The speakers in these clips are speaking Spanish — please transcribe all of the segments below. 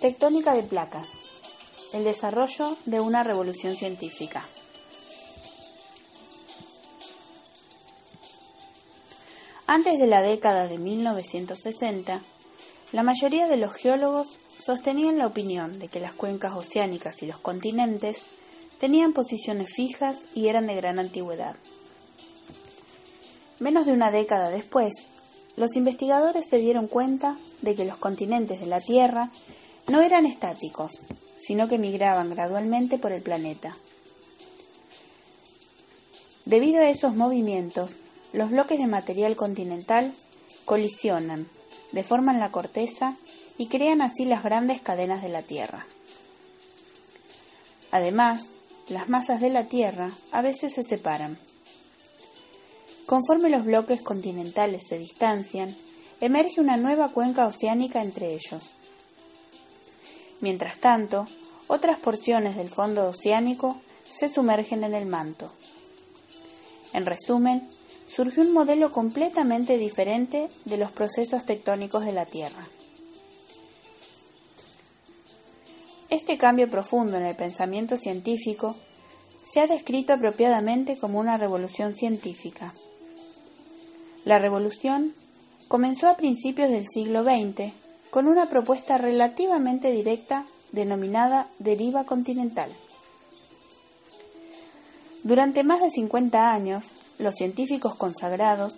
Tectónica de placas. El desarrollo de una revolución científica. Antes de la década de 1960, la mayoría de los geólogos sostenían la opinión de que las cuencas oceánicas y los continentes tenían posiciones fijas y eran de gran antigüedad. Menos de una década después, los investigadores se dieron cuenta de que los continentes de la Tierra no eran estáticos, sino que migraban gradualmente por el planeta. Debido a esos movimientos, los bloques de material continental colisionan, deforman la corteza y crean así las grandes cadenas de la Tierra. Además, las masas de la Tierra a veces se separan. Conforme los bloques continentales se distancian, emerge una nueva cuenca oceánica entre ellos. Mientras tanto, otras porciones del fondo oceánico se sumergen en el manto. En resumen, surgió un modelo completamente diferente de los procesos tectónicos de la Tierra. Este cambio profundo en el pensamiento científico se ha descrito apropiadamente como una revolución científica. La revolución comenzó a principios del siglo XX con una propuesta relativamente directa denominada deriva continental. Durante más de 50 años, los científicos consagrados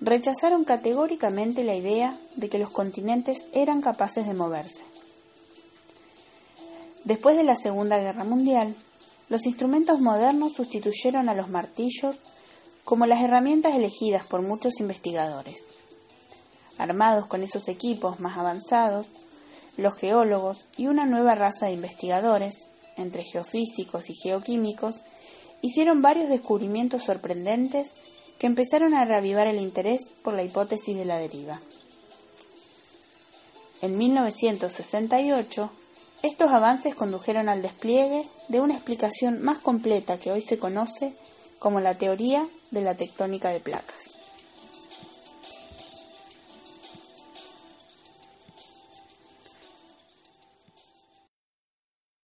rechazaron categóricamente la idea de que los continentes eran capaces de moverse. Después de la Segunda Guerra Mundial, los instrumentos modernos sustituyeron a los martillos como las herramientas elegidas por muchos investigadores. Armados con esos equipos más avanzados, los geólogos y una nueva raza de investigadores, entre geofísicos y geoquímicos, hicieron varios descubrimientos sorprendentes que empezaron a reavivar el interés por la hipótesis de la deriva. En 1968, estos avances condujeron al despliegue de una explicación más completa que hoy se conoce como la teoría de la tectónica de placas.